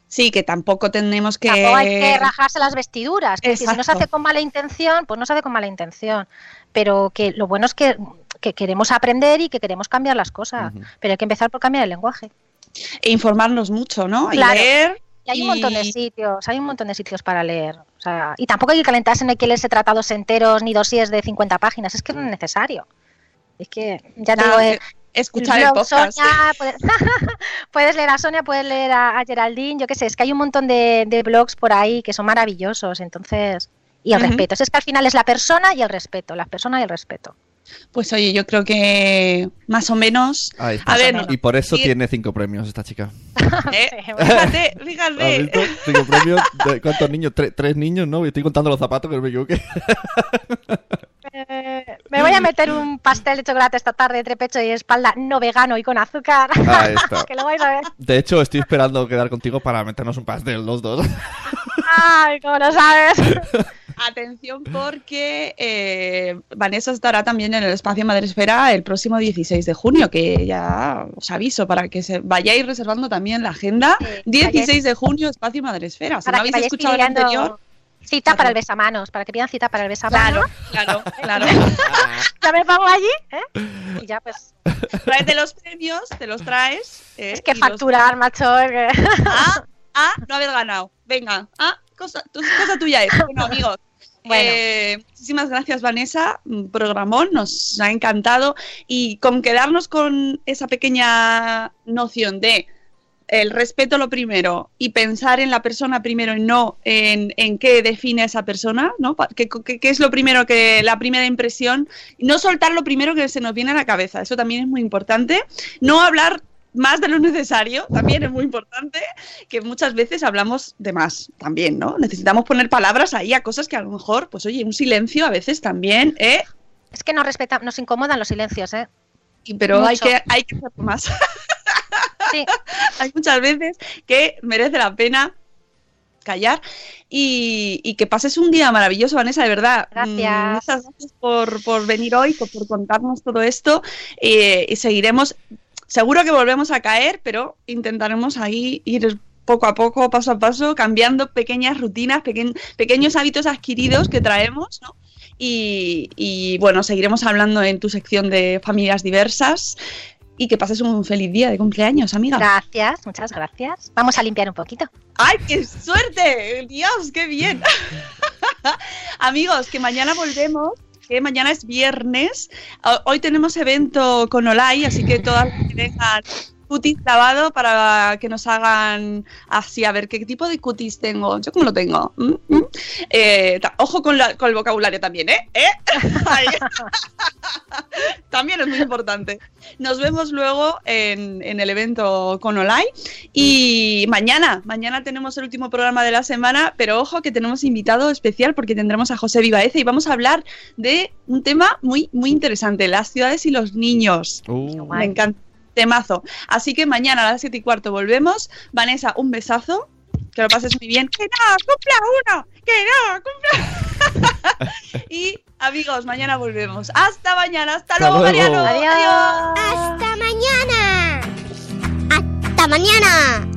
Sí, que tampoco tenemos que... Tampoco hay que rajarse las vestiduras. Que si no se hace con mala intención, pues no se hace con mala intención. Pero que lo bueno es que, que queremos aprender y que queremos cambiar las cosas. Pero hay que empezar por cambiar el lenguaje. E informarnos mucho, ¿no? Y leer. Y hay un montón de sitios, hay un montón de sitios para leer. O sea, y tampoco hay que calentarse, no hay que leerse tratados enteros ni dosiers de 50 páginas. Es que no es necesario. Es que, ya Nada, digo, eh, escuchar el blog podcast. Sonia, puedes, puedes leer a Sonia, puedes leer a, a Geraldine, yo qué sé, es que hay un montón de, de blogs por ahí que son maravillosos, entonces, y el respeto, es que al final es la persona y el respeto, la persona y el respeto. Pues oye, yo creo que más o menos... A ver, y por eso tiene cinco premios esta chica. eh, fíjate, ¿Has fíjate. Cinco premios. ¿De ¿Cuántos niños? Tre- tres niños, ¿no? Estoy contando los zapatos que no me equivoqué. Me voy a meter un pastel de chocolate esta tarde entre pecho y espalda no vegano y con azúcar, Ahí está. que lo vais a ver. De hecho, estoy esperando quedar contigo para meternos un pastel los dos. Ay, ¿cómo lo sabes? Atención porque eh, Vanessa estará también en el espacio Madresfera el próximo 16 de junio, que ya os aviso para que se vayáis reservando también la agenda. Sí, 16 de junio, espacio Madresfera. Si Para no que habéis vayáis escuchado el anterior, cita para el besamanos, para que pidan cita para el besamanos. claro, claro, claro. Ya me pongo allí, ¿eh? Y ya pues... Tráete los premios, te los traes. eh, Es que y los- facturar, macho. que- Ah, ah, no haber ganado. Venga, ah, cosa, tu- cosa tuya es. Bueno, amigos. Bueno. eh, muchísimas gracias, Vanessa. Programón, nos ha encantado. Y con quedarnos con esa pequeña noción de el respeto lo primero y pensar en la persona primero y no en, en qué define a esa persona, ¿no? ¿Qué, qué- qué es lo primero que, la primera impresión? No soltar lo primero que se nos viene a la cabeza, eso también es muy importante. No hablar más de lo necesario, también es muy importante, que muchas veces hablamos de más también, ¿no? Necesitamos poner palabras ahí a cosas que a lo mejor, pues oye, un silencio a veces también, ¿eh? Es que nos respeta, nos incomodan los silencios, ¿eh? Pero hay que, hay que hacer más. Sí. hay muchas veces que merece la pena callar y, y que pases un día maravilloso, Vanessa, de verdad. Gracias. Mm, Muchas gracias por, por venir hoy, por, por contarnos todo esto eh, y seguiremos, seguro que volvemos a caer, pero intentaremos ahí ir poco a poco, paso a paso, cambiando pequeñas rutinas, peque- pequeños hábitos adquiridos que traemos, ¿no? Y, y, bueno, seguiremos hablando en tu sección de familias diversas y que pases un feliz día de cumpleaños, amiga. Gracias, muchas gracias. Vamos a limpiar un poquito. ¡Ay, qué suerte! ¡Dios, qué bien! Amigos, que mañana volvemos, que mañana es viernes. Ho- Hoy tenemos evento con Olay, así que todas las que vengan cutis grabado para que nos hagan así, a ver qué tipo de cutis tengo. ¿Yo cómo lo tengo? ¿Mm? ¿Mm? Eh, ojo con, la- con el vocabulario también, ¿eh? ¿Eh? También es muy importante. Nos vemos luego en, en el evento con Olay. Y mañana, mañana tenemos el último programa de la semana, pero ojo que tenemos invitado especial porque tendremos a José Vivaece y vamos a hablar de un tema muy, muy interesante, las ciudades y los niños. Uh, Me encanta. Temazo. Así que mañana a las 7 y cuarto volvemos. Vanessa, un besazo. Que lo pases muy bien. ¡Que no! ¡Cumpla uno! ¡Que no! ¡Cumpla! y amigos, mañana volvemos. ¡Hasta mañana! ¡Hasta, Hasta luego, luego. Mariano! Adiós. ¡Hasta mañana! ¡Hasta mañana!